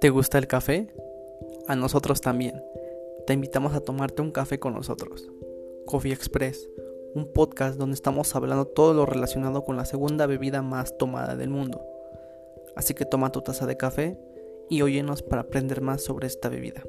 ¿Te gusta el café? A nosotros también. Te invitamos a tomarte un café con nosotros. Coffee Express, un podcast donde estamos hablando todo lo relacionado con la segunda bebida más tomada del mundo. Así que toma tu taza de café y óyenos para aprender más sobre esta bebida.